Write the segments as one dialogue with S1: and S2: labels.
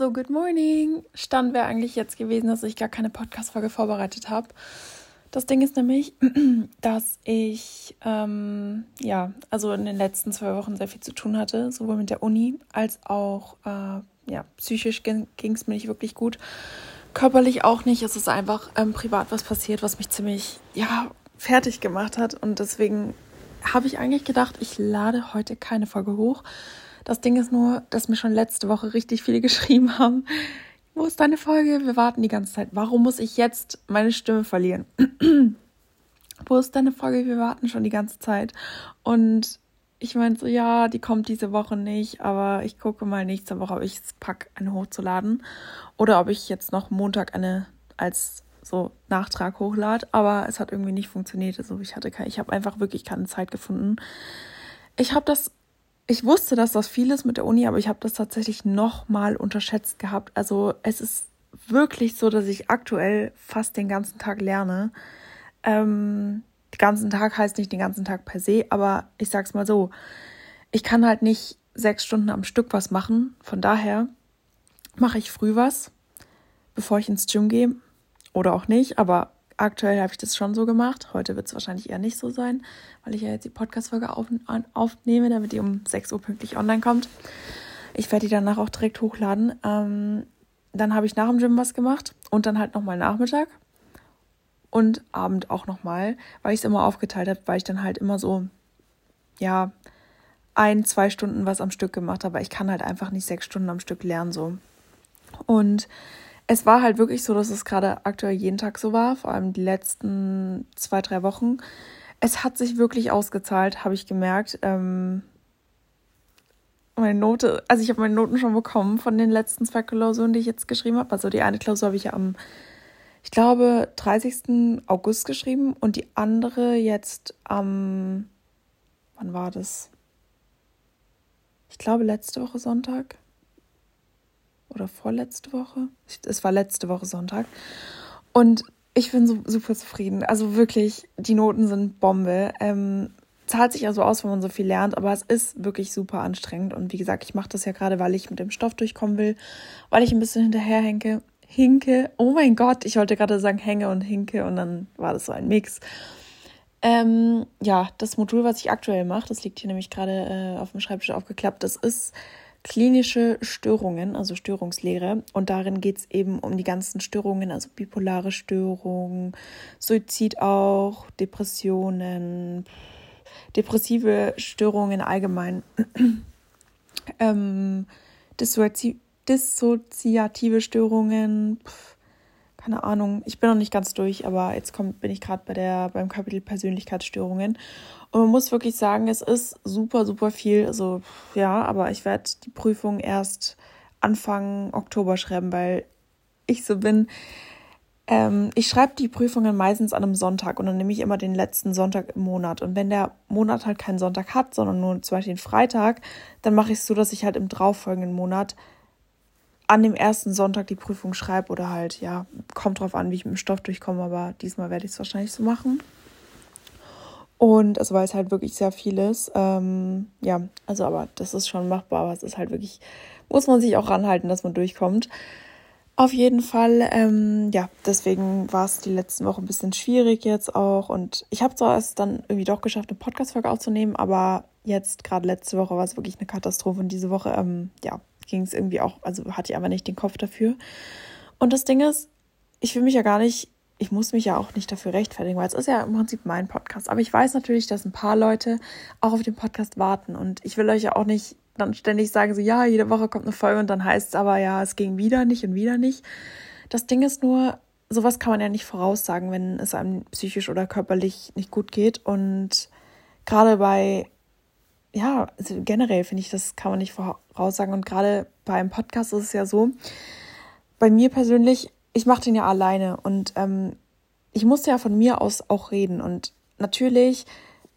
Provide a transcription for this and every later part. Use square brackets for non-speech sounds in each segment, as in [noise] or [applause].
S1: So, good morning. Stand wäre eigentlich jetzt gewesen, dass ich gar keine Podcast-Folge vorbereitet habe. Das Ding ist nämlich, [clears throat] dass ich, ähm, ja, also in den letzten zwei Wochen sehr viel zu tun hatte, sowohl mit der Uni als auch, äh, ja, psychisch ging es mir nicht wirklich gut. Körperlich auch nicht. Es ist einfach ähm, privat was passiert, was mich ziemlich, ja, fertig gemacht hat. Und deswegen habe ich eigentlich gedacht, ich lade heute keine Folge hoch. Das Ding ist nur, dass mir schon letzte Woche richtig viele [laughs] geschrieben haben. Wo ist deine Folge? Wir warten die ganze Zeit. Warum muss ich jetzt meine Stimme verlieren? [clears throat] Wo ist deine Folge? Wir warten schon die ganze Zeit. Und ich meinte so, ja, die kommt diese Woche nicht, aber ich gucke mal nächste Woche, ob ich es packe, eine hochzuladen. Oder ob ich jetzt noch Montag eine als so Nachtrag hochlade. Aber es hat irgendwie nicht funktioniert. Also ich hatte keine, ich habe einfach wirklich keine Zeit gefunden. Ich habe das ich wusste, dass das viel ist mit der Uni, aber ich habe das tatsächlich nochmal unterschätzt gehabt. Also es ist wirklich so, dass ich aktuell fast den ganzen Tag lerne. Ähm, den ganzen Tag heißt nicht den ganzen Tag per se, aber ich sag's mal so, ich kann halt nicht sechs Stunden am Stück was machen. Von daher mache ich früh was, bevor ich ins Gym gehe. Oder auch nicht, aber aktuell habe ich das schon so gemacht. Heute wird es wahrscheinlich eher nicht so sein, weil ich ja jetzt die Podcast-Folge auf, aufnehme, damit die um 6 Uhr pünktlich online kommt. Ich werde die danach auch direkt hochladen. Ähm, dann habe ich nach dem Gym was gemacht und dann halt nochmal Nachmittag und Abend auch nochmal, weil ich es immer aufgeteilt habe, weil ich dann halt immer so, ja, ein, zwei Stunden was am Stück gemacht habe. Ich kann halt einfach nicht sechs Stunden am Stück lernen so. Und es war halt wirklich so, dass es gerade aktuell jeden Tag so war, vor allem die letzten zwei, drei Wochen. Es hat sich wirklich ausgezahlt, habe ich gemerkt. Ähm, meine Note, also ich habe meine Noten schon bekommen von den letzten zwei Klausuren, die ich jetzt geschrieben habe. Also die eine Klausur habe ich ja am, ich glaube, 30. August geschrieben und die andere jetzt am, wann war das? Ich glaube, letzte Woche Sonntag oder vorletzte Woche. Es war letzte Woche Sonntag. Und ich bin so super zufrieden. Also wirklich, die Noten sind Bombe. Ähm, zahlt sich ja so aus, wenn man so viel lernt, aber es ist wirklich super anstrengend. Und wie gesagt, ich mache das ja gerade, weil ich mit dem Stoff durchkommen will, weil ich ein bisschen hinterher hinke. Hinke. Oh mein Gott, ich wollte gerade sagen hänge und hinke und dann war das so ein Mix. Ähm, ja, das Modul, was ich aktuell mache, das liegt hier nämlich gerade äh, auf dem Schreibtisch aufgeklappt, das ist klinische Störungen, also Störungslehre. Und darin geht es eben um die ganzen Störungen, also bipolare Störungen, Suizid auch, Depressionen, depressive Störungen allgemein, [clears throat] ähm, dissoziative Störungen. Pff, keine Ahnung, ich bin noch nicht ganz durch, aber jetzt kommt, bin ich gerade bei der, beim Kapitel Persönlichkeitsstörungen. Und man muss wirklich sagen, es ist super, super viel. Also ja, aber ich werde die Prüfung erst Anfang Oktober schreiben, weil ich so bin. Ähm, ich schreibe die Prüfungen meistens an einem Sonntag und dann nehme ich immer den letzten Sonntag im Monat. Und wenn der Monat halt keinen Sonntag hat, sondern nur zum Beispiel den Freitag, dann mache ich es so, dass ich halt im darauffolgenden Monat an dem ersten Sonntag die Prüfung schreibe oder halt, ja, kommt drauf an, wie ich mit dem Stoff durchkomme, aber diesmal werde ich es wahrscheinlich so machen. Und also weil es halt wirklich sehr viel ist. Ähm, ja, also aber das ist schon machbar, aber es ist halt wirklich, muss man sich auch ranhalten, dass man durchkommt. Auf jeden Fall, ähm, ja, deswegen war es die letzten Wochen ein bisschen schwierig jetzt auch. Und ich habe zwar es dann irgendwie doch geschafft, eine Podcast-Folge aufzunehmen, aber jetzt, gerade letzte Woche, war es wirklich eine Katastrophe. Und diese Woche, ähm, ja, ging es irgendwie auch, also hatte ich aber nicht den Kopf dafür. Und das Ding ist, ich will mich ja gar nicht, ich muss mich ja auch nicht dafür rechtfertigen, weil es ist ja im Prinzip mein Podcast. Aber ich weiß natürlich, dass ein paar Leute auch auf den Podcast warten. Und ich will euch ja auch nicht dann ständig sagen, so ja, jede Woche kommt eine Folge und dann heißt es aber, ja, es ging wieder nicht und wieder nicht. Das Ding ist nur, sowas kann man ja nicht voraussagen, wenn es einem psychisch oder körperlich nicht gut geht. Und gerade bei ja, also generell finde ich, das kann man nicht voraussagen. Und gerade bei einem Podcast ist es ja so, bei mir persönlich, ich mache den ja alleine und ähm, ich musste ja von mir aus auch reden. Und natürlich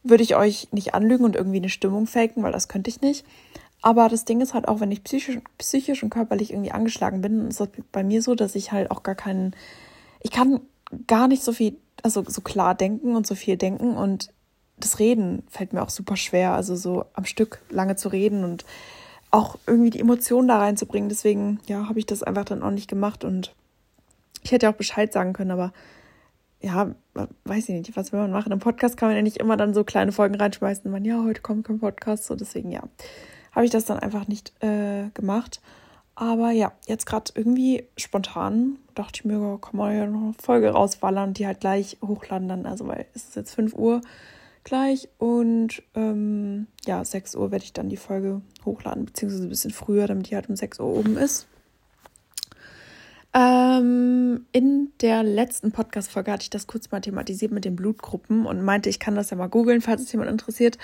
S1: würde ich euch nicht anlügen und irgendwie eine Stimmung faken, weil das könnte ich nicht. Aber das Ding ist halt auch, wenn ich psychisch, psychisch und körperlich irgendwie angeschlagen bin, ist das bei mir so, dass ich halt auch gar keinen, ich kann gar nicht so viel, also so klar denken und so viel denken und das Reden fällt mir auch super schwer, also so am Stück lange zu reden und auch irgendwie die Emotionen da reinzubringen. Deswegen, ja, habe ich das einfach dann auch nicht gemacht und ich hätte auch Bescheid sagen können, aber ja, weiß ich nicht, was will man machen? Im Podcast kann man ja nicht immer dann so kleine Folgen reinschmeißen, man, ja, heute kommt kein Podcast, so deswegen, ja, habe ich das dann einfach nicht äh, gemacht. Aber ja, jetzt gerade irgendwie spontan dachte ich mir, kann man ja noch eine Folge rausballern und die halt gleich hochladen dann, also weil es ist jetzt 5 Uhr gleich und ähm, ja, 6 Uhr werde ich dann die Folge hochladen, beziehungsweise ein bisschen früher, damit die halt um 6 Uhr oben ist. Ähm, in der letzten Podcast-Folge hatte ich das kurz mal thematisiert mit den Blutgruppen und meinte, ich kann das ja mal googeln, falls es jemand interessiert.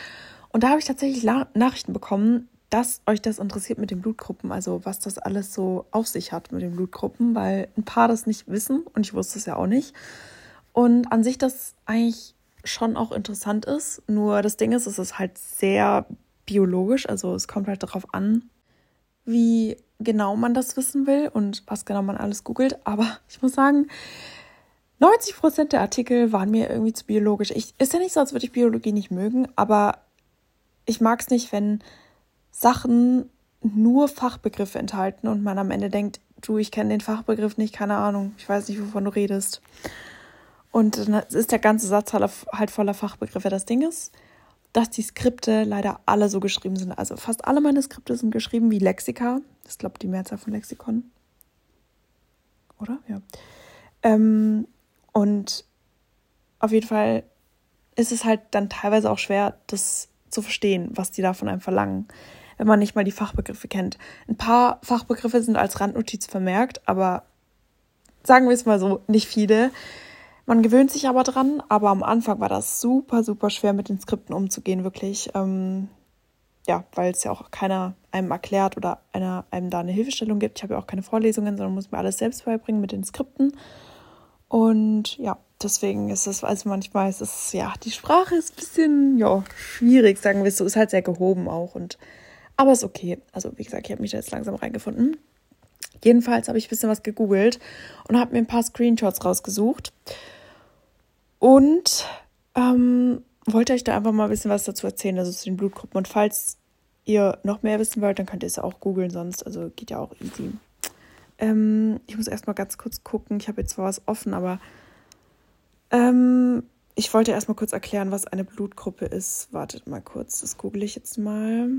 S1: Und da habe ich tatsächlich La Nachrichten bekommen, dass euch das interessiert mit den Blutgruppen, also was das alles so auf sich hat mit den Blutgruppen, weil ein paar das nicht wissen und ich wusste es ja auch nicht. Und an sich das eigentlich schon auch interessant ist, nur das Ding ist, es ist halt sehr biologisch, also es kommt halt darauf an, wie genau man das wissen will und was genau man alles googelt. Aber [laughs] ich muss sagen, 90 Prozent der Artikel waren mir irgendwie zu biologisch. Ich, ist ja nicht so, als würde ich Biologie nicht mögen, aber ich mag es nicht, wenn Sachen nur Fachbegriffe enthalten und man am Ende denkt, du, ich kenne den Fachbegriff nicht, keine Ahnung, ich weiß nicht, wovon du redest. Und dann ist der ganze Satz halt, halt voller Fachbegriffe. Das Ding ist, dass die Skripte leider alle so geschrieben sind. Also fast alle meine Skripte sind geschrieben wie Lexika. Das ich, die Mehrzahl von Lexikon. Oder? Ja. Ähm, und auf jeden Fall ist es halt dann teilweise auch schwer, das zu verstehen, was die da von einem verlangen, wenn man nicht mal die Fachbegriffe kennt. Ein paar Fachbegriffe sind als Randnotiz vermerkt, aber sagen wir es mal so, nicht viele. Man gewöhnt sich aber dran, aber am Anfang war das super, super schwer mit den Skripten umzugehen, wirklich. Ähm, ja, weil es ja auch keiner einem erklärt oder einer einem da eine Hilfestellung gibt. Ich habe ja auch keine Vorlesungen, sondern muss mir alles selbst beibringen mit den Skripten. Und ja, deswegen ist es, also manchmal ist es, ja, die Sprache ist ein bisschen, ja, schwierig, sagen wir es so, ist halt sehr gehoben auch. Und, aber ist okay. Also, wie gesagt, ich habe mich da jetzt langsam reingefunden. Jedenfalls habe ich ein bisschen was gegoogelt und habe mir ein paar Screenshots rausgesucht. Und ähm, wollte euch da einfach mal ein bisschen was dazu erzählen, also zu den Blutgruppen. Und falls ihr noch mehr wissen wollt, dann könnt ihr es auch googeln, sonst, also geht ja auch easy. Ähm, ich muss erstmal ganz kurz gucken. Ich habe jetzt zwar was offen, aber ähm, ich wollte erstmal kurz erklären, was eine Blutgruppe ist. Wartet mal kurz, das google ich jetzt mal.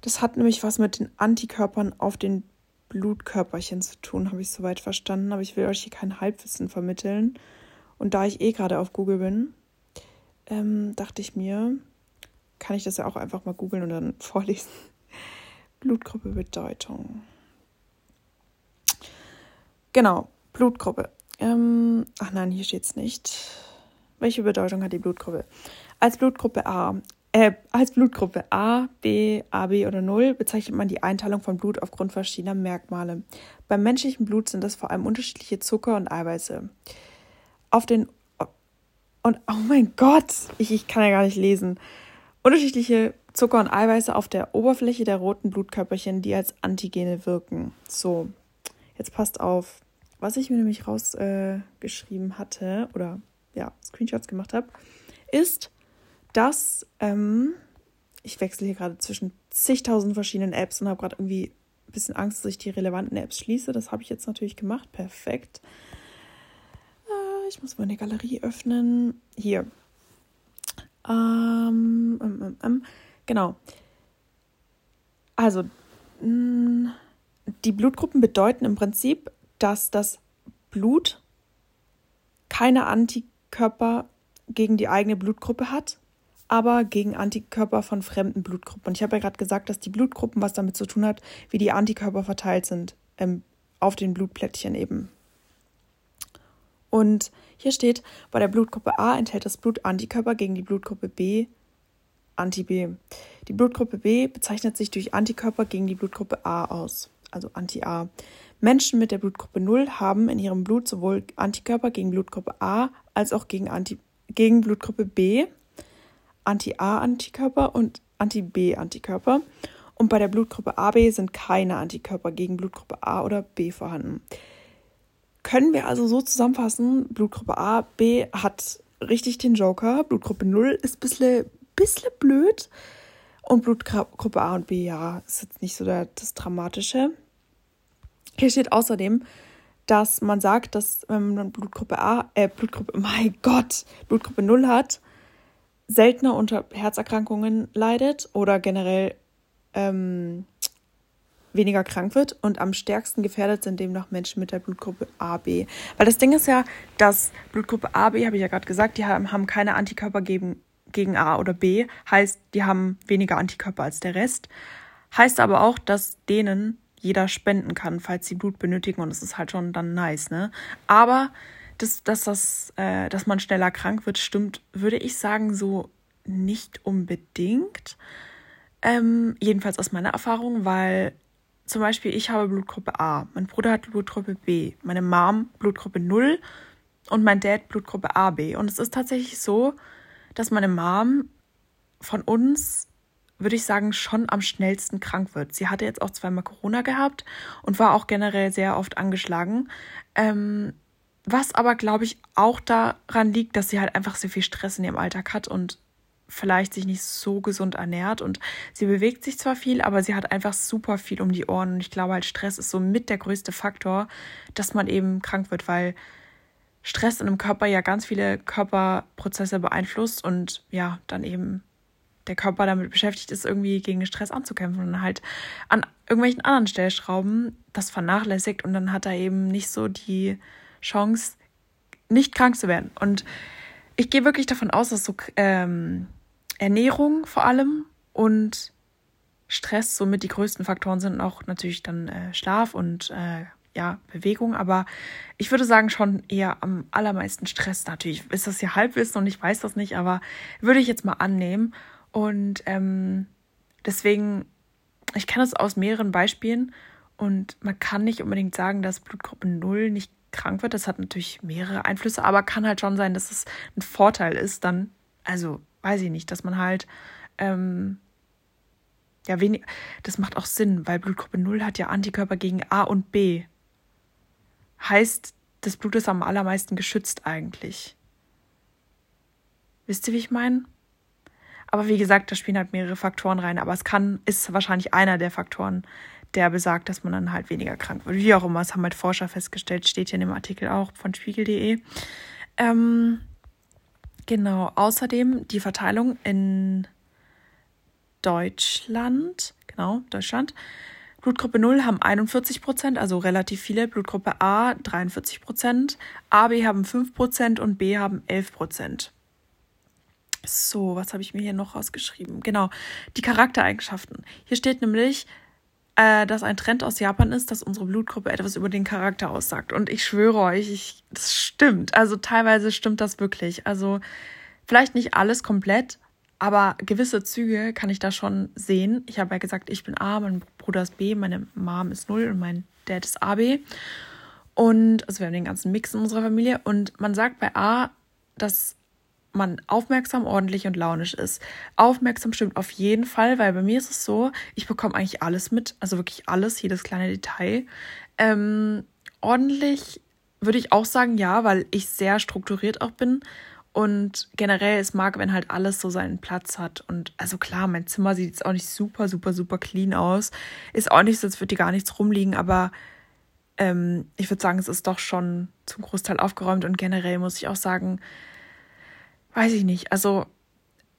S1: Das hat nämlich was mit den Antikörpern auf den Blutkörperchen zu tun, habe ich soweit verstanden. Aber ich will euch hier kein Halbwissen vermitteln. Und da ich eh gerade auf Google bin, ähm, dachte ich mir, kann ich das ja auch einfach mal googeln und dann [laughs] vorlesen. Blutgruppe Bedeutung. Genau, Blutgruppe. Ähm, ach nein, hier steht es nicht. Welche Bedeutung hat die Blutgruppe? Als Blutgruppe A, äh, als Blutgruppe A, B, AB oder 0 bezeichnet man die Einteilung von Blut aufgrund verschiedener Merkmale. Beim menschlichen Blut sind das vor allem unterschiedliche Zucker und Eiweiße auf den und oh mein Gott, ich, ich kann ja gar nicht lesen. Unterschiedliche Zucker und Eiweiße auf der Oberfläche der roten Blutkörperchen, die als Antigene wirken. So, jetzt passt auf. Was ich mir nämlich rausgeschrieben äh, hatte oder ja, Screenshots gemacht habe, ist, dass ähm, ich wechsle hier gerade zwischen zigtausend verschiedenen Apps und habe gerade irgendwie ein bisschen Angst, dass ich die relevanten Apps schließe. Das habe ich jetzt natürlich gemacht. Perfekt. Ich muss meine Galerie öffnen. Hier. Ähm, ähm, ähm, ähm genau. Also, mh, die Blutgruppen bedeuten im Prinzip, dass das Blut keine Antikörper gegen die eigene Blutgruppe hat, aber gegen Antikörper von fremden Blutgruppen. Und ich habe ja gerade gesagt, dass die Blutgruppen was damit zu tun hat, wie die Antikörper verteilt sind ähm, auf den Blutplättchen eben. Und hier steht, bei der Blutgruppe A enthält das Blut Antikörper gegen die Blutgruppe B Anti-B. Die Blutgruppe B bezeichnet sich durch Antikörper gegen die Blutgruppe A aus, also Anti-A. Menschen mit der Blutgruppe 0 haben in ihrem Blut sowohl Antikörper gegen Blutgruppe A als auch gegen, Anti gegen Blutgruppe B, Anti-A-Antikörper und Anti-B-Antikörper. Und bei der Blutgruppe AB sind keine Antikörper gegen Blutgruppe A oder B vorhanden. Können wir also so zusammenfassen, Blutgruppe A, B hat richtig den Joker, Blutgruppe 0 ist ein bisschen, bisschen blöd Und Blutgruppe A und B, ja, ist jetzt nicht so das Dramatische. Hier steht außerdem, dass man sagt, dass wenn man Blutgruppe A, äh, Blutgruppe, [laughs] mein Gott, Blutgruppe 0 hat, seltener unter Herzerkrankungen leidet oder generell ähm, weniger krank wird und am stärksten gefährdet sind demnach Menschen mit der Blutgruppe AB. Weil das Ding ist ja, dass Blutgruppe AB, habe ich ja gerade gesagt, die haben, haben keine Antikörper gegen, gegen A oder B, heißt, die haben weniger Antikörper als der Rest. Heißt aber auch, dass denen jeder spenden kann, falls sie Blut benötigen und das ist halt schon dann nice, ne? Aber dass, dass, das, äh, dass man schneller krank wird, stimmt, würde ich sagen, so nicht unbedingt. Ähm, jedenfalls aus meiner Erfahrung, weil zum Beispiel ich habe Blutgruppe A, mein Bruder hat Blutgruppe B, meine Mom Blutgruppe 0 und mein Dad Blutgruppe AB. Und es ist tatsächlich so, dass meine Mom von uns, würde ich sagen, schon am schnellsten krank wird. Sie hatte jetzt auch zweimal Corona gehabt und war auch generell sehr oft angeschlagen. Ähm, was aber, glaube ich, auch daran liegt, dass sie halt einfach sehr viel Stress in ihrem Alltag hat und vielleicht sich nicht so gesund ernährt. Und sie bewegt sich zwar viel, aber sie hat einfach super viel um die Ohren. Und ich glaube halt, Stress ist so mit der größte Faktor, dass man eben krank wird, weil Stress in einem Körper ja ganz viele Körperprozesse beeinflusst und ja, dann eben der Körper damit beschäftigt ist, irgendwie gegen Stress anzukämpfen und halt an irgendwelchen anderen Stellschrauben das vernachlässigt und dann hat er eben nicht so die Chance, nicht krank zu werden. Und ich gehe wirklich davon aus, dass so ähm, Ernährung vor allem und Stress somit die größten Faktoren sind, auch natürlich dann äh, Schlaf und äh, ja, Bewegung, aber ich würde sagen schon eher am allermeisten Stress. Natürlich ist das ja Halbwissen und ich weiß das nicht, aber würde ich jetzt mal annehmen. Und ähm, deswegen, ich kenne es aus mehreren Beispielen und man kann nicht unbedingt sagen, dass Blutgruppe 0 nicht krank wird. Das hat natürlich mehrere Einflüsse, aber kann halt schon sein, dass es ein Vorteil ist, dann, also weiß ich nicht, dass man halt, ähm, ja, wenig, das macht auch Sinn, weil Blutgruppe 0 hat ja Antikörper gegen A und B. Heißt, das Blut ist am allermeisten geschützt eigentlich. Wisst ihr, wie ich meine? Aber wie gesagt, da spielen halt mehrere Faktoren rein, aber es kann, ist wahrscheinlich einer der Faktoren, der besagt, dass man dann halt weniger krank wird. Wie auch immer, das haben halt Forscher festgestellt, steht hier in dem Artikel auch von spiegel.de. Ähm, genau, außerdem die Verteilung in Deutschland, genau, Deutschland. Blutgruppe 0 haben 41 Prozent, also relativ viele. Blutgruppe A 43 Prozent, AB haben 5 Prozent und B haben 11 Prozent. So, was habe ich mir hier noch rausgeschrieben? Genau, die Charaktereigenschaften. Hier steht nämlich, äh, dass ein Trend aus Japan ist, dass unsere Blutgruppe etwas über den Charakter aussagt. Und ich schwöre euch, ich, das stimmt. Also teilweise stimmt das wirklich. Also vielleicht nicht alles komplett, aber gewisse Züge kann ich da schon sehen. Ich habe ja gesagt, ich bin A, mein Bruder ist B, meine Mom ist 0 und mein Dad ist AB. Und also wir haben den ganzen Mix in unserer Familie. Und man sagt bei A, dass man aufmerksam, ordentlich und launisch ist. Aufmerksam stimmt auf jeden Fall, weil bei mir ist es so, ich bekomme eigentlich alles mit, also wirklich alles, jedes kleine Detail. Ähm, ordentlich würde ich auch sagen, ja, weil ich sehr strukturiert auch bin und generell es mag, wenn halt alles so seinen Platz hat. Und also klar, mein Zimmer sieht jetzt auch nicht super, super, super clean aus. Ist auch nicht so, als würde hier gar nichts rumliegen, aber ähm, ich würde sagen, es ist doch schon zum Großteil aufgeräumt und generell muss ich auch sagen, weiß ich nicht. Also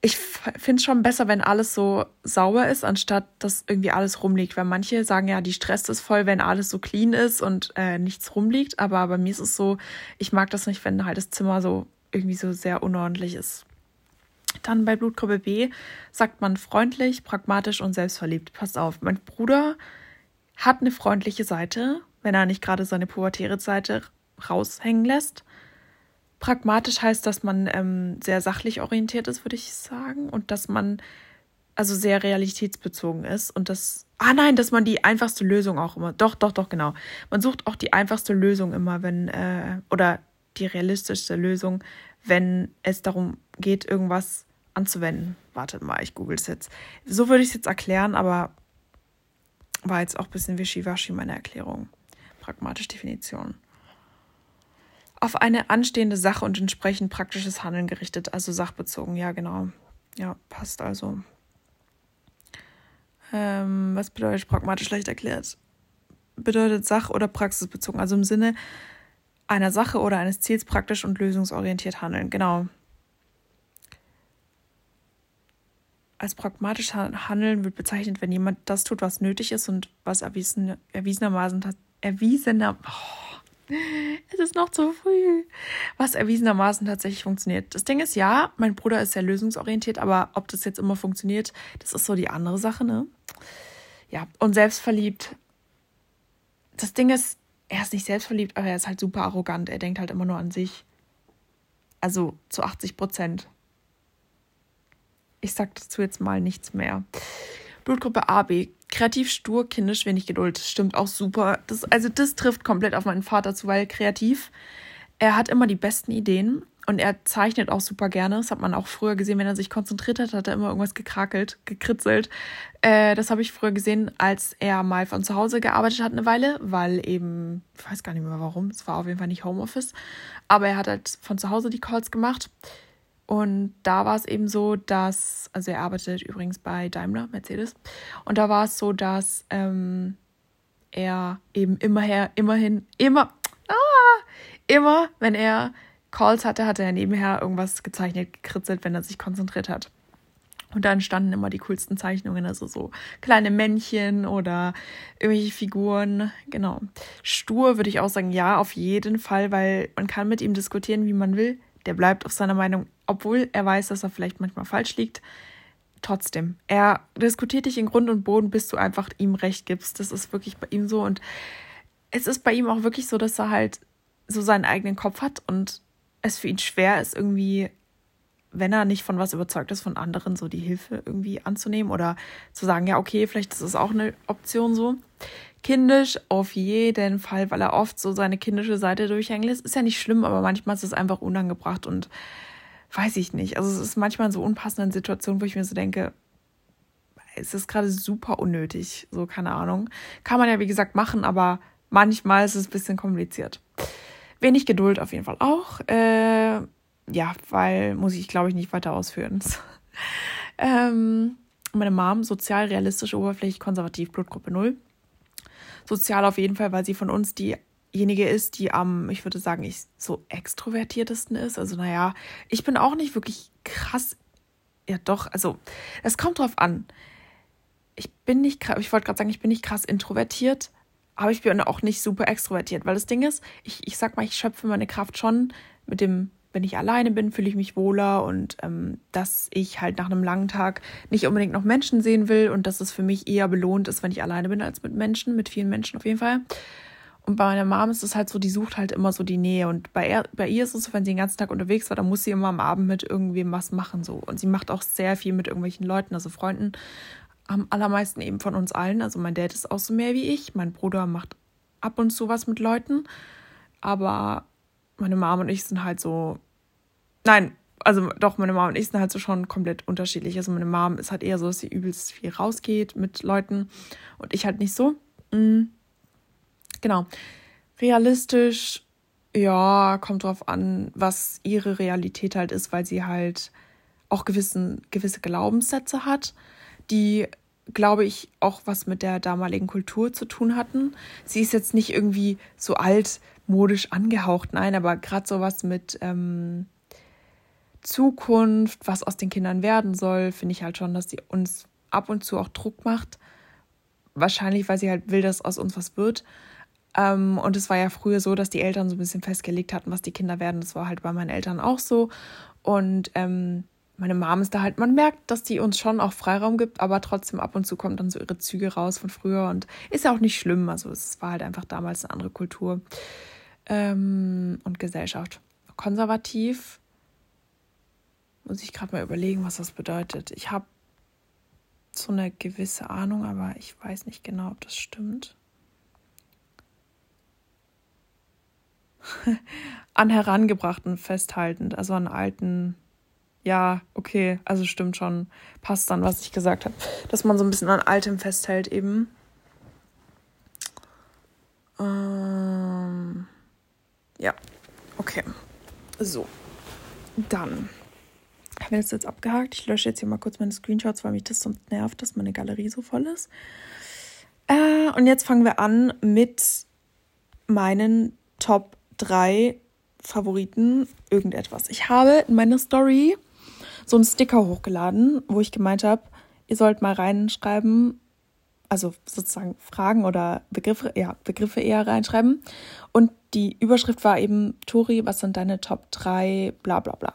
S1: ich finde es schon besser, wenn alles so sauber ist, anstatt dass irgendwie alles rumliegt. Weil manche sagen ja, die stresst es voll, wenn alles so clean ist und äh, nichts rumliegt. Aber bei mir ist es so, ich mag das nicht, wenn halt das Zimmer so irgendwie so sehr unordentlich ist. Dann bei Blutgruppe B sagt man freundlich, pragmatisch und selbstverliebt. Passt auf, mein Bruder hat eine freundliche Seite, wenn er nicht gerade seine pubertäre Seite raushängen lässt. Pragmatisch heißt, dass man ähm, sehr sachlich orientiert ist, würde ich sagen. Und dass man also sehr realitätsbezogen ist. Und das. Ah nein, dass man die einfachste Lösung auch immer. Doch, doch, doch, genau. Man sucht auch die einfachste Lösung immer, wenn. Äh, oder die realistischste Lösung, wenn es darum geht, irgendwas anzuwenden. Wartet mal, ich google es jetzt. So würde ich es jetzt erklären, aber war jetzt auch ein bisschen wischiwaschi meine Erklärung. Pragmatische Definition auf eine anstehende Sache und entsprechend praktisches Handeln gerichtet, also sachbezogen. Ja, genau. Ja, passt also. Ähm, was bedeutet pragmatisch leicht erklärt? Bedeutet sach- oder praxisbezogen, also im Sinne einer Sache oder eines Ziels praktisch und lösungsorientiert handeln. Genau. Als pragmatisch handeln wird bezeichnet, wenn jemand das tut, was nötig ist und was erwiesen, erwiesenermaßen erwiesener, oh, es ist noch zu früh, was erwiesenermaßen tatsächlich funktioniert. Das Ding ist, ja, mein Bruder ist sehr lösungsorientiert, aber ob das jetzt immer funktioniert, das ist so die andere Sache, ne? Ja, und selbstverliebt. Das Ding ist, er ist nicht selbstverliebt, aber er ist halt super arrogant. Er denkt halt immer nur an sich. Also zu 80 Prozent. Ich sag dazu jetzt mal nichts mehr. Blutgruppe AB. Kreativ, stur, kindisch, wenig Geduld. Stimmt auch super. Das, also das trifft komplett auf meinen Vater zu, weil kreativ, er hat immer die besten Ideen und er zeichnet auch super gerne. Das hat man auch früher gesehen, wenn er sich konzentriert hat, hat er immer irgendwas gekrakelt, gekritzelt. Äh, das habe ich früher gesehen, als er mal von zu Hause gearbeitet hat eine Weile, weil eben, ich weiß gar nicht mehr warum, es war auf jeden Fall nicht Homeoffice, aber er hat halt von zu Hause die Calls gemacht. Und da war es eben so, dass, also er arbeitet übrigens bei Daimler, Mercedes, und da war es so, dass ähm, er eben immerher, immerhin, immer, ah, immer, wenn er Calls hatte, hatte er nebenher irgendwas gezeichnet, gekritzelt, wenn er sich konzentriert hat. Und da entstanden immer die coolsten Zeichnungen, also so kleine Männchen oder irgendwelche Figuren. Genau. Stur würde ich auch sagen, ja, auf jeden Fall, weil man kann mit ihm diskutieren, wie man will. Der bleibt auf seiner Meinung, obwohl er weiß, dass er vielleicht manchmal falsch liegt. Trotzdem, er diskutiert dich in Grund und Boden, bis du einfach ihm recht gibst. Das ist wirklich bei ihm so. Und es ist bei ihm auch wirklich so, dass er halt so seinen eigenen Kopf hat und es für ihn schwer ist, irgendwie, wenn er nicht von was überzeugt ist, von anderen so die Hilfe irgendwie anzunehmen oder zu sagen, ja, okay, vielleicht ist es auch eine Option so. Kindisch auf jeden Fall, weil er oft so seine kindische Seite durchhängen lässt. Ist ja nicht schlimm, aber manchmal ist es einfach unangebracht und weiß ich nicht. Also es ist manchmal in so unpassenden Situationen, wo ich mir so denke, es ist gerade super unnötig, so keine Ahnung. Kann man ja wie gesagt machen, aber manchmal ist es ein bisschen kompliziert. Wenig Geduld auf jeden Fall auch. Äh, ja, weil muss ich, glaube ich, nicht weiter ausführen. [laughs] ähm, meine Mom, sozial, realistisch, oberflächlich, konservativ, Blutgruppe 0. Sozial auf jeden Fall, weil sie von uns diejenige ist, die am, ich würde sagen, ich so extrovertiertesten ist. Also, naja, ich bin auch nicht wirklich krass. Ja, doch, also, es kommt drauf an. Ich bin nicht, ich wollte gerade sagen, ich bin nicht krass introvertiert, aber ich bin auch nicht super extrovertiert, weil das Ding ist, ich, ich sag mal, ich schöpfe meine Kraft schon mit dem, wenn ich alleine bin, fühle ich mich wohler und ähm, dass ich halt nach einem langen Tag nicht unbedingt noch Menschen sehen will und dass es für mich eher belohnt ist, wenn ich alleine bin, als mit Menschen, mit vielen Menschen auf jeden Fall. Und bei meiner Mom ist es halt so, die sucht halt immer so die Nähe. Und bei, er, bei ihr ist es so, wenn sie den ganzen Tag unterwegs war, dann muss sie immer am Abend mit irgendwem was machen. so. Und sie macht auch sehr viel mit irgendwelchen Leuten, also Freunden am allermeisten eben von uns allen. Also mein Dad ist auch so mehr wie ich. Mein Bruder macht ab und zu was mit Leuten. Aber meine Mom und ich sind halt so. Nein, also doch, meine Mom und ich sind halt so schon komplett unterschiedlich. Also meine Mom ist halt eher so, dass sie übelst viel rausgeht mit Leuten und ich halt nicht so. Mhm. Genau. Realistisch, ja, kommt drauf an, was ihre Realität halt ist, weil sie halt auch gewissen, gewisse Glaubenssätze hat, die glaube ich, auch was mit der damaligen Kultur zu tun hatten. Sie ist jetzt nicht irgendwie so altmodisch angehaucht, nein, aber gerade so was mit ähm, Zukunft, was aus den Kindern werden soll, finde ich halt schon, dass sie uns ab und zu auch Druck macht. Wahrscheinlich, weil sie halt will, dass aus uns was wird. Ähm, und es war ja früher so, dass die Eltern so ein bisschen festgelegt hatten, was die Kinder werden. Das war halt bei meinen Eltern auch so. Und ähm, meine Mom ist da halt, man merkt, dass die uns schon auch Freiraum gibt, aber trotzdem ab und zu kommen dann so ihre Züge raus von früher und ist ja auch nicht schlimm. Also es war halt einfach damals eine andere Kultur ähm, und Gesellschaft. Konservativ muss ich gerade mal überlegen, was das bedeutet. Ich habe so eine gewisse Ahnung, aber ich weiß nicht genau, ob das stimmt. [laughs] an Herangebrachten festhaltend, also an alten ja, okay, also stimmt schon. Passt dann, was ich gesagt habe. Dass man so ein bisschen an Altem festhält eben. Ähm, ja, okay. So. Dann. haben wir das jetzt abgehakt. Ich lösche jetzt hier mal kurz meine Screenshots, weil mich das sonst nervt, dass meine Galerie so voll ist. Äh, und jetzt fangen wir an mit meinen Top 3 Favoriten irgendetwas. Ich habe in meiner Story so einen Sticker hochgeladen, wo ich gemeint habe, ihr sollt mal reinschreiben, also sozusagen Fragen oder Begriffe, ja, Begriffe eher reinschreiben. Und die Überschrift war eben, Tori, was sind deine Top 3, bla bla bla.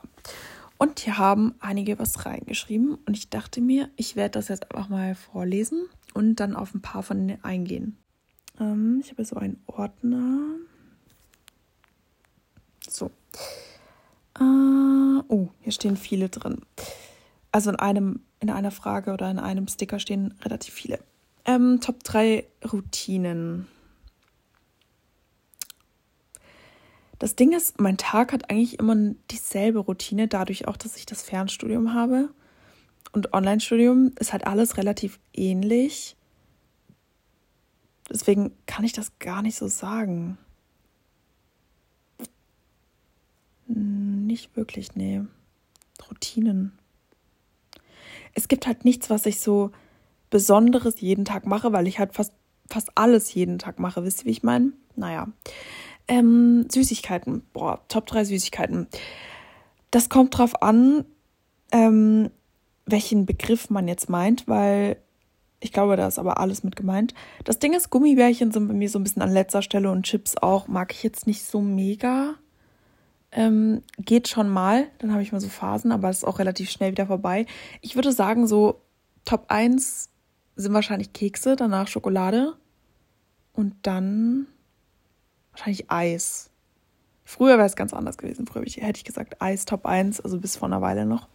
S1: Und hier haben einige was reingeschrieben und ich dachte mir, ich werde das jetzt einfach mal vorlesen und dann auf ein paar von denen eingehen. Ähm, ich habe so einen Ordner. So. Äh, oh, hier stehen viele drin. Also in einem, in einer Frage oder in einem Sticker stehen relativ viele. Ähm, Top 3 Routinen. Das Ding ist, mein Tag hat eigentlich immer dieselbe Routine, dadurch auch, dass ich das Fernstudium habe. Und Online-Studium ist halt alles relativ ähnlich. Deswegen kann ich das gar nicht so sagen. Nicht wirklich, nee. Routinen. Es gibt halt nichts, was ich so Besonderes jeden Tag mache, weil ich halt fast, fast alles jeden Tag mache. Wisst ihr, wie ich meine? Naja. Ähm, Süßigkeiten. Boah, Top 3 Süßigkeiten. Das kommt drauf an, ähm, welchen Begriff man jetzt meint, weil ich glaube, da ist aber alles mit gemeint. Das Ding ist, Gummibärchen sind bei mir so ein bisschen an letzter Stelle und Chips auch. Mag ich jetzt nicht so mega. Ähm, geht schon mal, dann habe ich mal so Phasen, aber das ist auch relativ schnell wieder vorbei. Ich würde sagen, so Top 1 sind wahrscheinlich Kekse, danach Schokolade und dann wahrscheinlich Eis. Früher wäre es ganz anders gewesen. Früher hätte ich gesagt Eis Top 1, also bis vor einer Weile noch.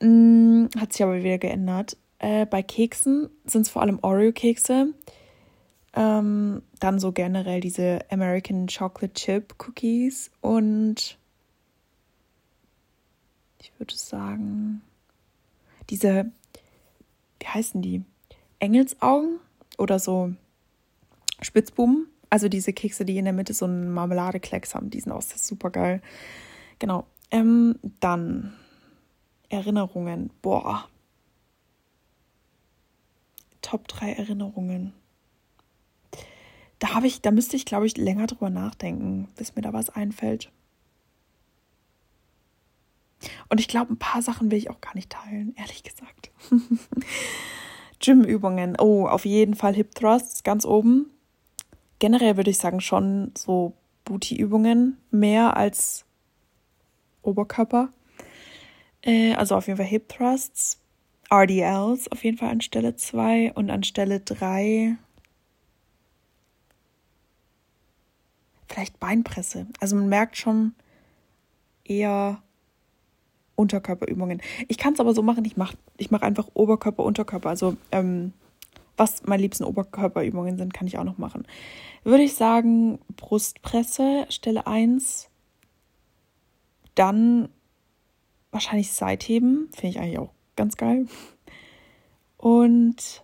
S1: Hm, hat sich aber wieder geändert. Äh, bei Keksen sind es vor allem Oreo-Kekse. Ähm, dann so generell diese American Chocolate Chip Cookies und ich würde sagen, diese, wie heißen die? Engelsaugen oder so Spitzbuben. Also diese Kekse, die in der Mitte so einen Marmeladeklecks haben, die sind auch super geil. Genau. Ähm, dann Erinnerungen. Boah, Top 3 Erinnerungen. Da habe ich, da müsste ich, glaube ich, länger drüber nachdenken, bis mir da was einfällt. Und ich glaube, ein paar Sachen will ich auch gar nicht teilen, ehrlich gesagt. [laughs] Gym-Übungen. Oh, auf jeden Fall Hip Thrusts ganz oben. Generell würde ich sagen, schon so Booty-Übungen mehr als Oberkörper. Äh, also auf jeden Fall Hip Thrusts. RDLs auf jeden Fall an Stelle 2 und an Stelle 3 vielleicht Beinpresse. Also man merkt schon eher Unterkörperübungen. Ich kann es aber so machen, ich mache ich mach einfach Oberkörper, Unterkörper. Also ähm, was meine liebsten Oberkörperübungen sind, kann ich auch noch machen. Würde ich sagen, Brustpresse, Stelle 1. Dann wahrscheinlich Seitheben, finde ich eigentlich auch ganz geil. Und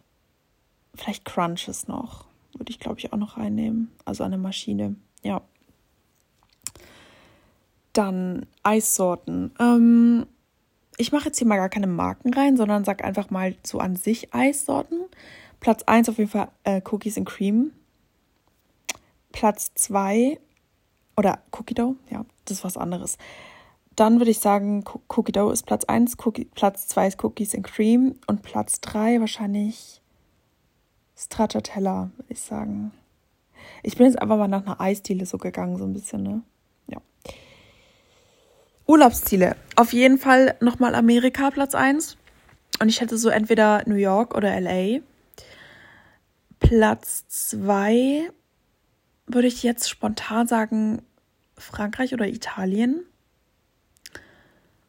S1: vielleicht Crunches noch. Würde ich, glaube ich, auch noch reinnehmen. Also eine Maschine. Ja. Dann Eissorten. Ähm, ich mache jetzt hier mal gar keine Marken rein, sondern sage einfach mal so an sich Eissorten. Platz 1 auf jeden Fall äh, Cookies and Cream. Platz 2 oder Cookie Dough, ja, das ist was anderes. Dann würde ich sagen, Cookie Dough ist Platz 1, Platz 2 ist Cookies and Cream und Platz 3 wahrscheinlich Stracciatella, würde ich sagen. Ich bin jetzt einfach mal nach einer Eisdiele so gegangen, so ein bisschen, ne? Ja. Urlaubsziele. Auf jeden Fall nochmal Amerika, Platz 1. Und ich hätte so entweder New York oder LA. Platz 2 würde ich jetzt spontan sagen Frankreich oder Italien.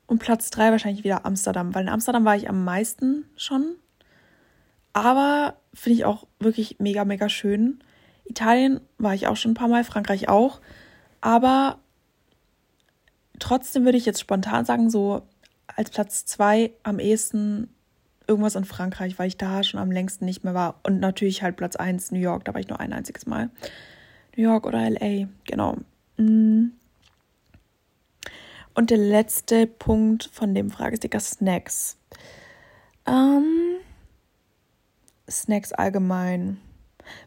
S1: Und Platz 3 wahrscheinlich wieder Amsterdam, weil in Amsterdam war ich am meisten schon. Aber finde ich auch wirklich mega, mega schön. Italien war ich auch schon ein paar Mal, Frankreich auch. Aber trotzdem würde ich jetzt spontan sagen, so als Platz 2 am ehesten irgendwas in Frankreich, weil ich da schon am längsten nicht mehr war. Und natürlich halt Platz 1 New York, da war ich nur ein einziges Mal. New York oder LA, genau. Mm. Und der letzte Punkt von dem Fragesticker Snacks. Ähm, Snacks allgemein.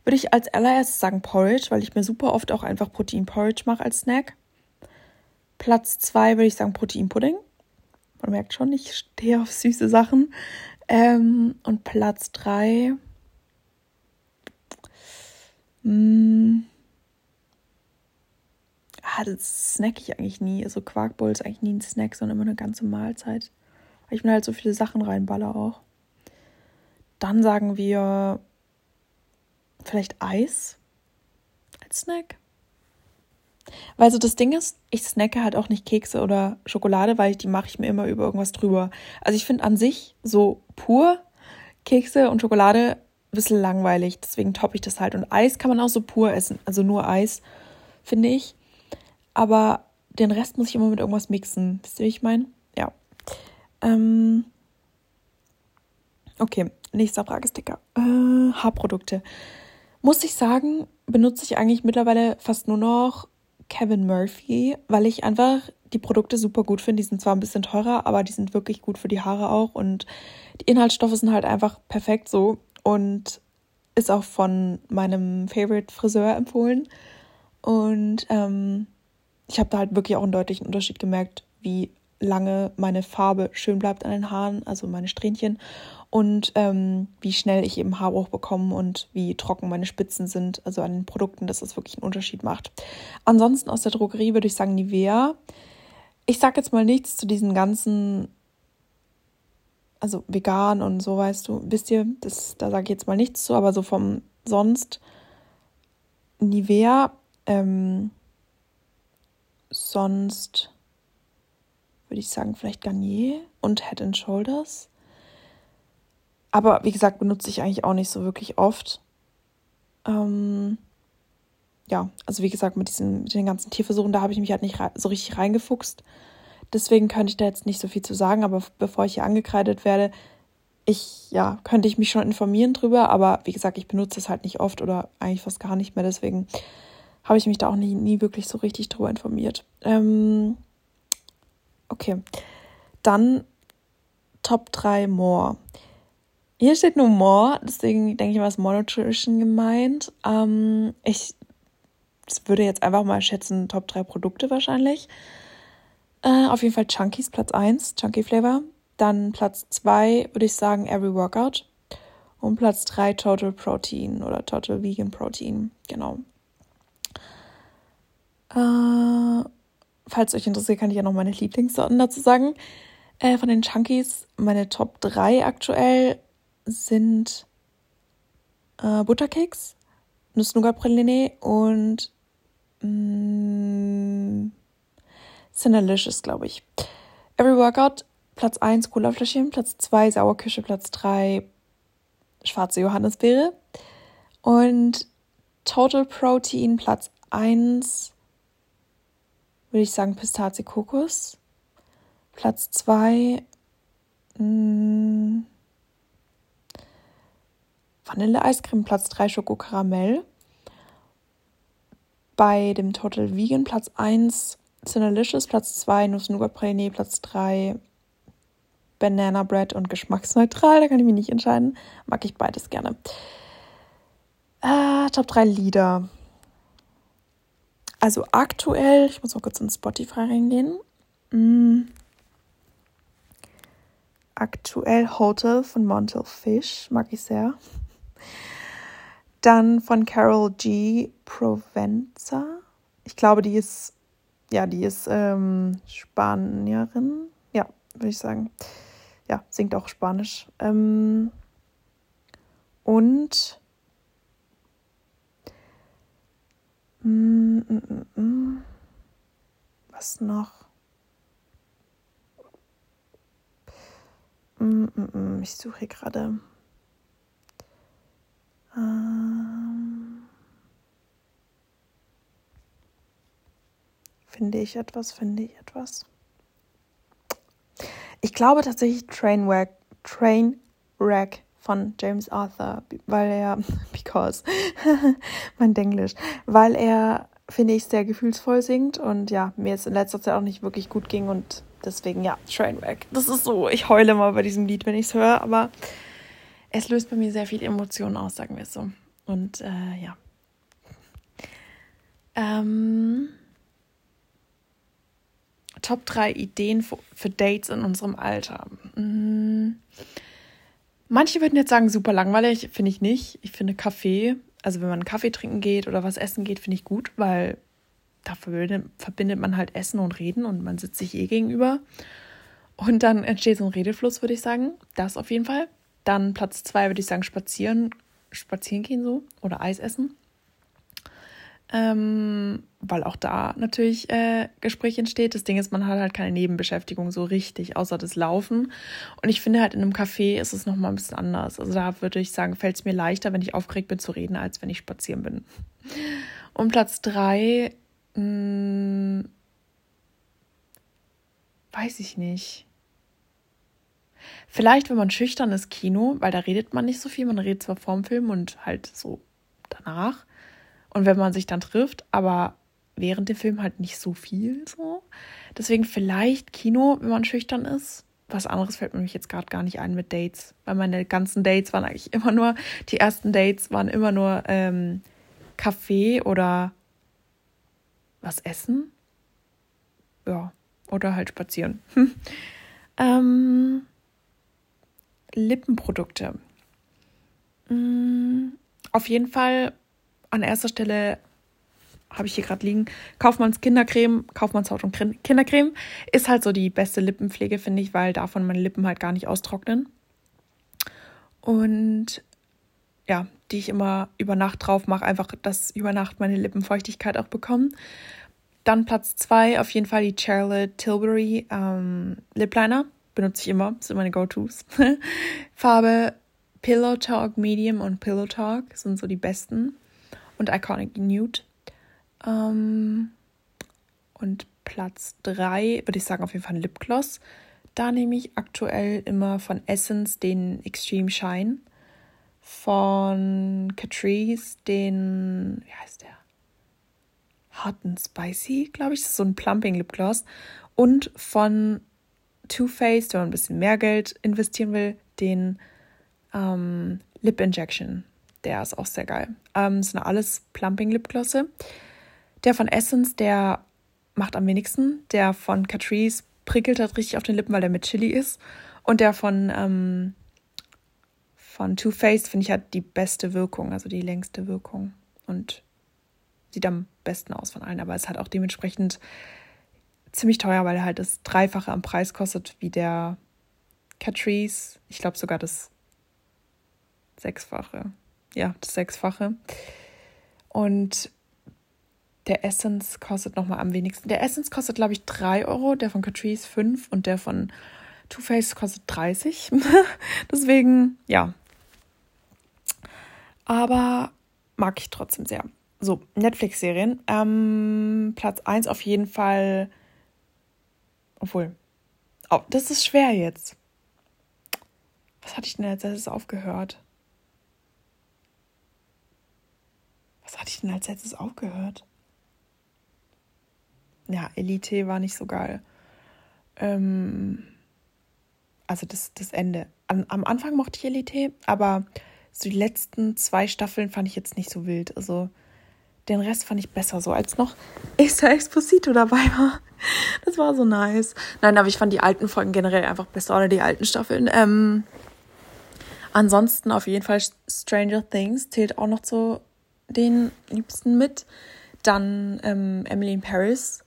S1: Würde ich als allererstes sagen Porridge, weil ich mir super oft auch einfach Protein-Porridge mache als Snack. Platz zwei würde ich sagen Proteinpudding. Man merkt schon, ich stehe auf süße Sachen. Ähm, und Platz drei. Mh, hm, ah, das snack ich eigentlich nie. Also Quarkbowl ist eigentlich nie ein Snack, sondern immer eine ganze Mahlzeit. Weil ich mir halt so viele Sachen reinballer auch. Dann sagen wir vielleicht Eis als Snack. Weil so das Ding ist, ich snacke halt auch nicht Kekse oder Schokolade, weil die mache ich mir immer über irgendwas drüber. Also ich finde an sich so pur Kekse und Schokolade ein bisschen langweilig, deswegen toppe ich das halt. Und Eis kann man auch so pur essen, also nur Eis, finde ich. Aber den Rest muss ich immer mit irgendwas mixen. Wisst ihr, wie ich meine? Ja. Ähm okay, nächster Fragesticker. Äh, Haarprodukte. Muss ich sagen, benutze ich eigentlich mittlerweile fast nur noch Kevin Murphy, weil ich einfach die Produkte super gut finde. Die sind zwar ein bisschen teurer, aber die sind wirklich gut für die Haare auch. Und die Inhaltsstoffe sind halt einfach perfekt so. Und ist auch von meinem Favorite Friseur empfohlen. Und ähm, ich habe da halt wirklich auch einen deutlichen Unterschied gemerkt, wie lange meine Farbe schön bleibt an den Haaren, also meine Strähnchen und ähm, wie schnell ich eben Haarbruch bekomme und wie trocken meine Spitzen sind, also an den Produkten, dass das wirklich einen Unterschied macht. Ansonsten aus der Drogerie würde ich sagen Nivea. Ich sage jetzt mal nichts zu diesen ganzen, also vegan und so, weißt du, wisst ihr, das, da sage ich jetzt mal nichts zu, aber so vom sonst Nivea, ähm, sonst würde ich sagen vielleicht Garnier und Head and Shoulders aber wie gesagt, benutze ich eigentlich auch nicht so wirklich oft. Ähm, ja, also wie gesagt, mit, diesen, mit den ganzen Tierversuchen, da habe ich mich halt nicht so richtig reingefuchst. Deswegen könnte ich da jetzt nicht so viel zu sagen, aber bevor ich hier angekreidet werde, ich, ja, könnte ich mich schon informieren drüber, aber wie gesagt, ich benutze es halt nicht oft oder eigentlich fast gar nicht mehr, deswegen habe ich mich da auch nie, nie wirklich so richtig drüber informiert. Ähm, okay, dann Top 3 More. Hier steht nur more, deswegen denke ich mal, ist Monotrition gemeint. Ähm, ich würde jetzt einfach mal schätzen, Top 3 Produkte wahrscheinlich. Äh, auf jeden Fall Chunkies, Platz 1, Chunky Flavor. Dann Platz 2 würde ich sagen Every Workout. Und Platz 3 Total Protein oder Total Vegan Protein. Genau. Äh, falls euch interessiert, kann ich ja noch meine Lieblingssorten dazu sagen. Äh, von den Chunkies, meine Top 3 aktuell sind äh, Butterkeks, Nuss-Nougat-Praline und mh, mm, Cinnalicious, glaube ich. Every Workout, Platz 1 Colafläschchen, Platz 2 Sauerkirsche, Platz 3 schwarze Johannisbeere und Total Protein, Platz 1 würde ich sagen Pistazie Kokos. Platz 2 Vanille-Eiscreme Platz 3 Schoko-Karamell. Bei dem Total Vegan Platz 1 Cinnalicious, Platz 2 Nuss-Nougat-Praline, Platz 3 Banana Bread und geschmacksneutral. Da kann ich mich nicht entscheiden. Mag ich beides gerne. Äh, Top 3 Lieder. Also aktuell, ich muss mal kurz in Spotify reingehen. Mm. Aktuell Hotel von Montel Fish, mag ich sehr. Dann von Carol G. Provenza. Ich glaube, die ist, ja, die ist ähm, Spanierin. Ja, würde ich sagen. Ja, singt auch Spanisch. Ähm, und mm, mm, mm, was noch? Ich suche gerade. Ähm, finde ich etwas, finde ich etwas. Ich glaube tatsächlich Trainwreck, Trainwreck von James Arthur, weil er, [laughs] because, [laughs] mein Englisch, weil er finde ich, sehr gefühlsvoll singt und ja, mir jetzt in letzter Zeit auch nicht wirklich gut ging und deswegen, ja, Trainwreck. Das ist so, ich heule mal bei diesem Lied, wenn ich es höre, aber es löst bei mir sehr viel Emotionen aus, sagen wir es so. Und äh, ja. Ähm, Top 3 Ideen für, für Dates in unserem Alter. Hm. Manche würden jetzt sagen, super langweilig, finde ich nicht. Ich finde Kaffee, also wenn man Kaffee trinken geht oder was essen geht, finde ich gut, weil da verbindet, verbindet man halt Essen und Reden und man sitzt sich eh gegenüber. Und dann entsteht so ein Redefluss, würde ich sagen. Das auf jeden Fall. Dann Platz zwei würde ich sagen, spazieren, spazieren gehen so oder Eis essen ähm, weil auch da natürlich äh, Gespräch entsteht. Das Ding ist, man hat halt keine Nebenbeschäftigung so richtig, außer das Laufen. Und ich finde halt in einem Café ist es nochmal ein bisschen anders. Also da würde ich sagen, fällt es mir leichter, wenn ich aufgeregt bin zu reden, als wenn ich spazieren bin. Und Platz drei, mh, hm, weiß ich nicht. Vielleicht, wenn man schüchtern ist, Kino, weil da redet man nicht so viel. Man redet zwar vorm Film und halt so danach. Und wenn man sich dann trifft, aber während dem Film halt nicht so viel so. Deswegen vielleicht Kino, wenn man schüchtern ist. Was anderes fällt mir jetzt gerade gar nicht ein mit Dates, weil meine ganzen Dates waren eigentlich [laughs] immer nur, die ersten Dates waren immer nur ähm, Kaffee oder was essen. Ja, oder halt spazieren. [laughs] ähm, Lippenprodukte. Mm, auf jeden Fall an erster Stelle habe ich hier gerade liegen, Kaufmanns Kindercreme, Kaufmanns Haut- und Kindercreme ist halt so die beste Lippenpflege, finde ich, weil davon meine Lippen halt gar nicht austrocknen. Und ja, die ich immer über Nacht drauf mache, einfach, dass über Nacht meine Lippen Feuchtigkeit auch bekommen. Dann Platz zwei auf jeden Fall die Charlotte Tilbury ähm, Lip Liner. Benutze ich immer, das sind meine Go-Tos. [laughs] Farbe Pillow Talk Medium und Pillow Talk sind so die besten und Iconic Nude. Ähm, und Platz 3 würde ich sagen auf jeden Fall ein Lipgloss. Da nehme ich aktuell immer von Essence den Extreme Shine. Von Catrice den, wie heißt der? Hot and Spicy, glaube ich. Das ist so ein Plumping Lipgloss. Und von Too Faced, wenn man ein bisschen mehr Geld investieren will, den ähm, Lip Injection. Der ist auch sehr geil. Ähm, das sind alles Plumping Lipglosse. Der von Essence, der macht am wenigsten. Der von Catrice prickelt halt richtig auf den Lippen, weil der mit Chili ist. Und der von, ähm, von Too Faced finde ich hat die beste Wirkung, also die längste Wirkung. Und sieht am besten aus von allen, aber ist halt auch dementsprechend ziemlich teuer, weil er halt das Dreifache am Preis kostet wie der Catrice. Ich glaube sogar das Sechsfache ja, das Sechsfache. Und der Essence kostet nochmal am wenigsten. Der Essence kostet, glaube ich, 3 Euro, der von Catrice 5 und der von Too Faced kostet 30. [laughs] Deswegen, ja. Aber mag ich trotzdem sehr. So, Netflix-Serien. Ähm, Platz 1 auf jeden Fall. Obwohl. Oh, das ist schwer jetzt. Was hatte ich denn als erstes aufgehört? Was hatte ich denn als letztes aufgehört? Ja, Elite war nicht so geil. Ähm, also das, das Ende. Am, am Anfang mochte ich Elite, aber so die letzten zwei Staffeln fand ich jetzt nicht so wild. Also den Rest fand ich besser, so als noch Esther Exposito dabei war. Das war so nice. Nein, aber ich fand die alten Folgen generell einfach besser oder die alten Staffeln. Ähm, ansonsten auf jeden Fall Stranger Things zählt auch noch zu den Liebsten mit. Dann ähm, Emily in Paris.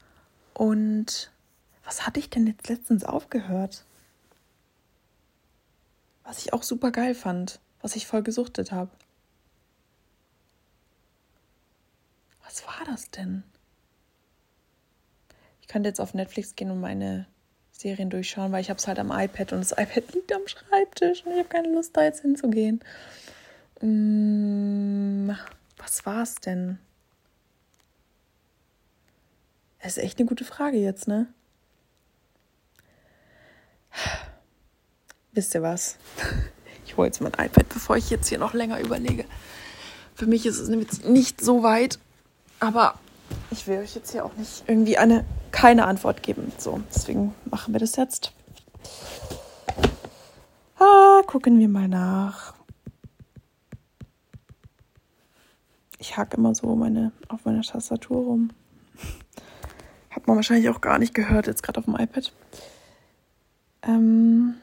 S1: Und was hatte ich denn jetzt letztens aufgehört? Was ich auch super geil fand, was ich voll gesuchtet habe. Was war das denn? Ich könnte jetzt auf Netflix gehen und meine Serien durchschauen, weil ich habe es halt am iPad und das [laughs] iPad liegt am Schreibtisch und ich habe keine Lust, da jetzt hinzugehen. Mmh. Was war es denn? Das ist echt eine gute Frage jetzt, ne? Wisst ihr was? [laughs] Ich hole jetzt mein iPad, bevor ich jetzt hier noch länger überlege. Für mich ist es nämlich nicht so weit, aber ich will euch jetzt hier auch nicht irgendwie eine keine Antwort geben. So, deswegen machen wir das jetzt. Ah, gucken wir mal nach. Ich hack immer so meine auf meiner Tastatur rum. Hat man wahrscheinlich auch gar nicht gehört, jetzt gerade auf dem iPad. Ähm,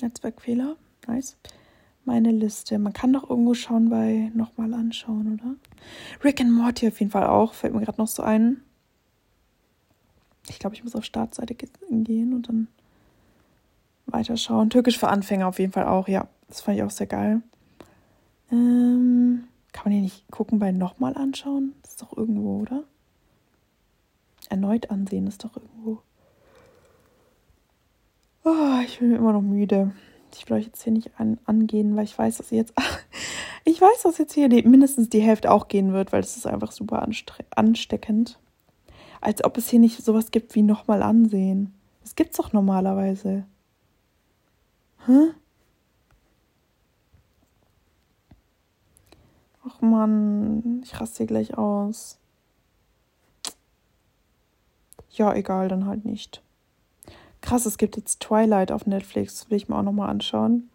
S1: Netzwerkfehler, nice. Meine Liste. Man kann doch irgendwo schauen bei nochmal anschauen, oder? Rick and Morty auf jeden Fall auch. Fällt mir gerade noch so ein. Ich glaube, ich muss auf Startseite gehen und dann weiterschauen. Türkisch für Anfänger auf jeden Fall auch, ja. Das fand ich auch sehr geil. Ähm, kann man hier nicht gucken bei nochmal anschauen? Das ist doch irgendwo, oder? Erneut ansehen ist doch irgendwo. Oh, ich bin immer noch müde. Ich will euch jetzt hier nicht an, angehen, weil ich weiß, dass jetzt. [laughs] ich weiß, dass jetzt hier die, mindestens die Hälfte auch gehen wird, weil es ist einfach super ansteckend. Als ob es hier nicht sowas gibt wie nochmal ansehen. Das gibt's doch normalerweise. Hä? Ach man, ich raste hier gleich aus. Ja, egal, dann halt nicht. Krass, es gibt jetzt Twilight auf Netflix. Will ich mir auch nochmal anschauen.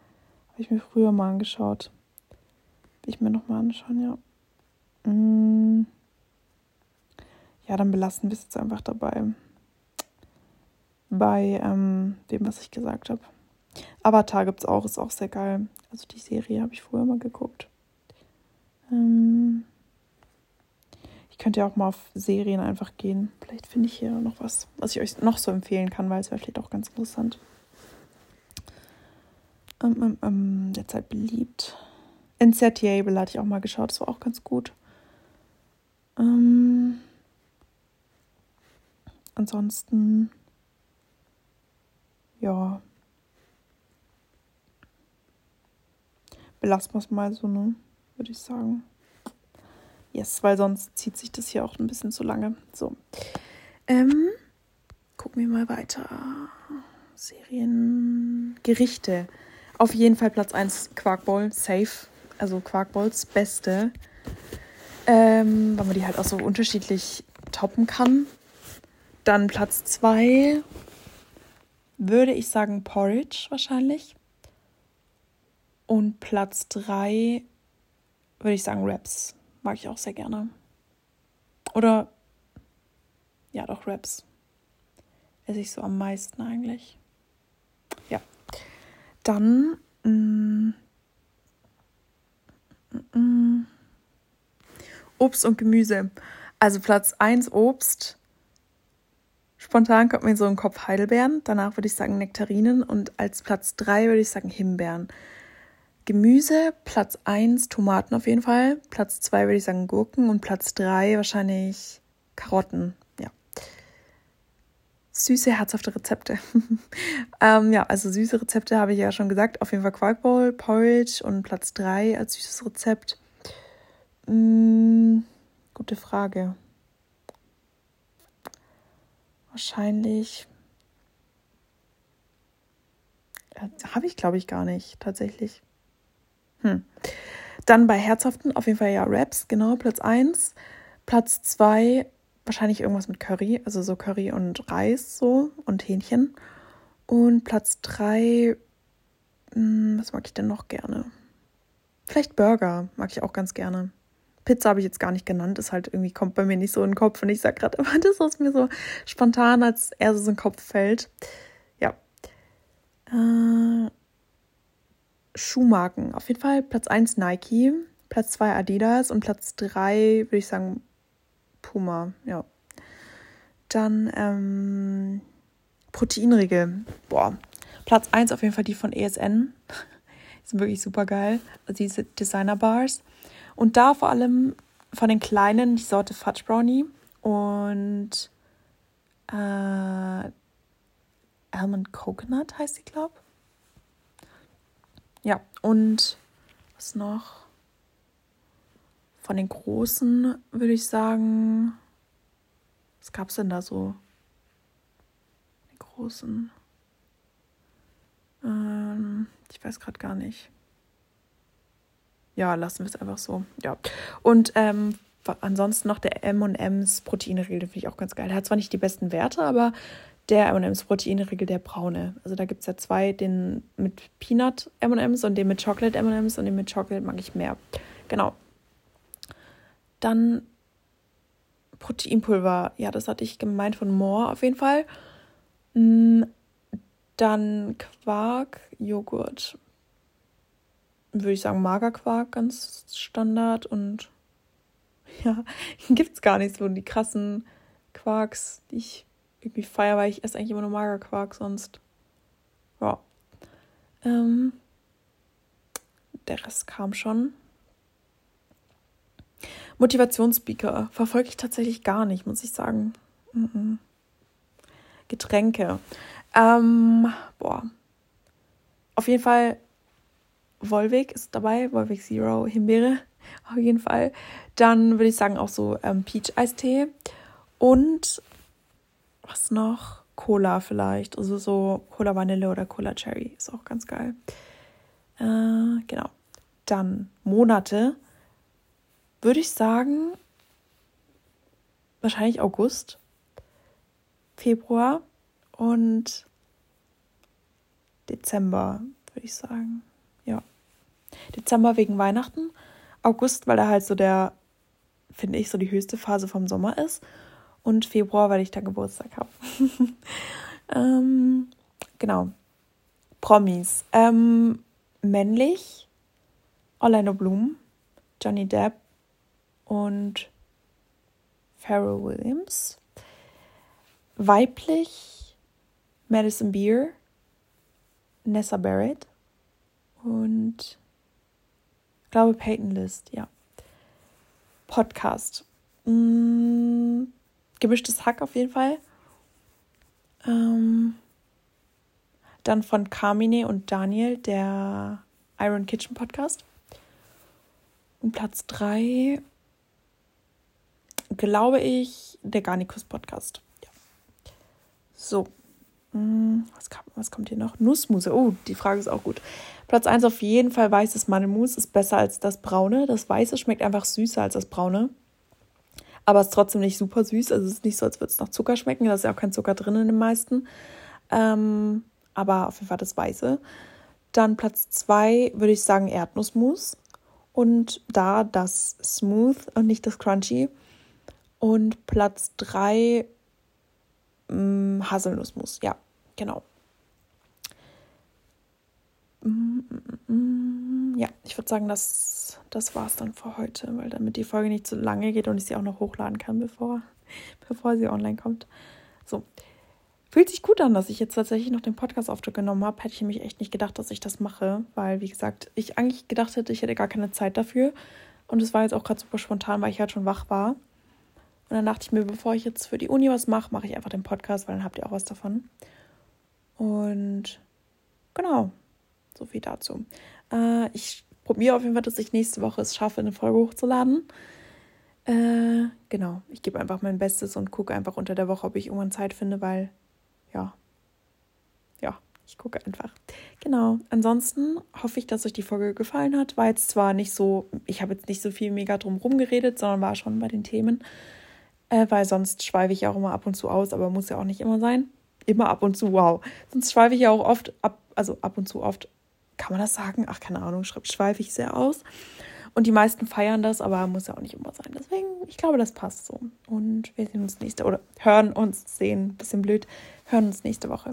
S1: Habe ich mir früher mal angeschaut. Will ich mir nochmal anschauen, ja. Mm. Ja, dann belassen wir es jetzt einfach dabei. Bei ähm, dem, was ich gesagt habe. Avatar gibt es auch, ist auch sehr geil. Also die Serie habe ich früher mal geguckt. Ähm ich könnte ja auch mal auf Serien einfach gehen. Vielleicht finde ich hier noch was, was ich euch noch so empfehlen kann, weil es wäre vielleicht auch ganz interessant. Ähm, ähm, ähm, derzeit beliebt. Insatiable hatte ich auch mal geschaut, das war auch ganz gut. Ähm, ansonsten, ja, belassen wir es mal so, ne? Würde ich sagen. Yes, weil sonst zieht sich das hier auch ein bisschen zu lange. So. Ähm, gucken wir mal weiter. Serien. Gerichte. Auf jeden Fall Platz 1 Quarkball, safe. Also Quarkballs beste. Ähm, weil man die halt auch so unterschiedlich toppen kann. Dann Platz 2 würde ich sagen Porridge wahrscheinlich. Und Platz 3 würde ich sagen Raps. Mag ich auch sehr gerne. Oder ja, doch Raps. Esse ich so am meisten eigentlich. Ja. Dann mm, mm, mm, Obst und Gemüse. Also Platz 1 Obst. Spontan kommt mir so ein Kopf Heidelbeeren. Danach würde ich sagen Nektarinen. Und als Platz 3 würde ich sagen Himbeeren. Gemüse, Platz 1 Tomaten auf jeden Fall, Platz 2 würde ich sagen Gurken und Platz 3 wahrscheinlich Karotten. Ja. Süße, herzhafte Rezepte. [laughs] ähm, ja, also süße Rezepte habe ich ja schon gesagt. Auf jeden Fall Quarkbowl, Porridge und Platz 3 als süßes Rezept. Hm, gute Frage. Wahrscheinlich. Äh, habe ich, glaube ich, gar nicht, tatsächlich. Hm. Dann bei Herzhaften auf jeden Fall ja Raps, genau, Platz 1. Platz 2 wahrscheinlich irgendwas mit Curry, also so Curry und Reis so und Hähnchen. Und Platz 3, hm, was mag ich denn noch gerne? Vielleicht Burger mag ich auch ganz gerne. Pizza habe ich jetzt gar nicht genannt, ist halt irgendwie, kommt bei mir nicht so in den Kopf und ich sage gerade immer [laughs] das, was mir so spontan als erstes in den Kopf fällt. Ja. Äh, Schuhmarken. Auf jeden Fall Platz 1 Nike, Platz 2 Adidas und Platz 3 würde ich sagen Puma, ja. Dann ähm, Proteinriegel. Boah. Platz 1 auf jeden Fall die von ESN. [laughs] die sind wirklich super geil. Also diese Designer Bars. Und da vor allem von den kleinen die Sorte Fudge Brownie und äh, Almond Coconut heißt sie, glaube ich. Und was noch? Von den großen würde ich sagen, was gab es denn da so? Die großen. Ähm, ich weiß gerade gar nicht. ja, lassen wir es einfach so. Ja. Und ähm, ansonsten noch der M&M's Proteinriegel, den finde ich auch ganz geil. Der hat zwar nicht die besten Werte, aber der M&M's Proteinriegel, der braune. Also da gibt es ja zwei, den mit Peanut M&M's und den mit Chocolate M&M's und den mit Chocolate mag ich mehr. Genau. Dann Proteinpulver. Ja, das hatte ich gemeint von More auf jeden Fall. Mm, dann Quark, Joghurt. Würde ich sagen, Magerquark, ganz Standard. Und [laughs] ja, gibt es gar nicht so die krassen Quarks, die ich irgendwie feiere, weil ich esse eigentlich immer nur Magerquark sonst. Ja. Ähm, der Rest kam schon. Motivationsspeaker verfolge ich tatsächlich gar nicht, muss ich sagen. Mhm. Getränke. Ähm, boah. Auf jeden Fall, Volvic ist dabei, Volvic Zero, Himbeere, [laughs] auf jeden Fall. Dann würde ich sagen auch so ähm, Peach-Eistee. Und was noch? Cola vielleicht. Also so Cola Vanille oder Cola Cherry ist auch ganz geil. Äh, genau. Dann Monate würde ich sagen, wahrscheinlich August, Februar und Dezember, würde ich sagen. Ja. Dezember wegen Weihnachten, August, weil er halt so der, finde ich, so die höchste Phase vom Sommer ist. Und Februar, weil ich da Geburtstag habe. [laughs] ähm, genau. Promis. Ähm, männlich Orlando Bloom, Johnny Depp, und Pharrell Williams. Weiblich Madison Beer, Nessa Barrett und glaube Peyton List, ja. Podcast. Mm, gemischtes Hack auf jeden Fall. Ähm, dann von Carmine und Daniel, der Iron Kitchen Podcast. Und Platz 3 glaube ich, der Garnicus Podcast. Ja. So. Hm, was, kam, was kommt hier noch? Nussmuse. Oh, die Frage ist auch gut. Platz 1 auf jeden Fall weißes Mandelmus ist besser als das braune. Das weiße schmeckt einfach süßer als das braune. Aber ist trotzdem nicht super süß. Also es ist nicht so, als würde es nach Zucker schmecken. Da ist ja auch kein Zucker drin in den meisten. Ähm, aber auf jeden Fall das weiße. Dann Platz 2 würde ich sagen Erdnussmus. Und da das Smooth und nicht das Crunchy. Und Platz 3 mm, Haselnussmus. Ja, genau. Mm, mm, ja, ich würde sagen, das, das war es dann für heute, weil damit die Folge nicht zu lange geht und ich sie auch noch hochladen kann, bevor, [laughs] bevor sie online kommt. So. Fühlt sich gut an, dass ich jetzt tatsächlich noch den Podcast-Auftritt genommen habe. Hätte ich mich echt nicht gedacht, dass ich das mache, weil, wie gesagt, ich eigentlich gedacht hätte, ich hätte gar keine Zeit dafür. Und es war jetzt auch gerade super spontan, weil ich halt schon wach war. Und dann dachte ich mir, bevor ich jetzt für die Uni was mache, mache ich einfach den Podcast, weil dann habt ihr auch was davon. Und genau, so viel dazu. Äh, ich probiere auf jeden Fall, dass ich nächste Woche es schaffe, eine Folge hochzuladen. Äh, genau, ich gebe einfach mein Bestes und gucke einfach unter der Woche, ob ich irgendwann Zeit finde, weil ja, ja, ich gucke einfach. Genau. Ansonsten hoffe ich, dass euch die Folge gefallen hat. War jetzt zwar nicht so, ich habe jetzt nicht so viel mega drum herum geredet, sondern war schon bei den Themen äh, weil sonst schweife ich ja auch immer ab und zu aus, aber muss ja auch nicht immer sein. Immer ab und zu, wow. Sonst schweife ich ja auch oft ab, also ab und zu oft, kann man das sagen? Ach, keine Ahnung, schweife ich sehr aus. Und die meisten feiern das, aber muss ja auch nicht immer sein. Deswegen, ich glaube, das passt so. Und wir sehen uns nächste, oder hören uns, sehen, bisschen blöd, hören uns nächste Woche.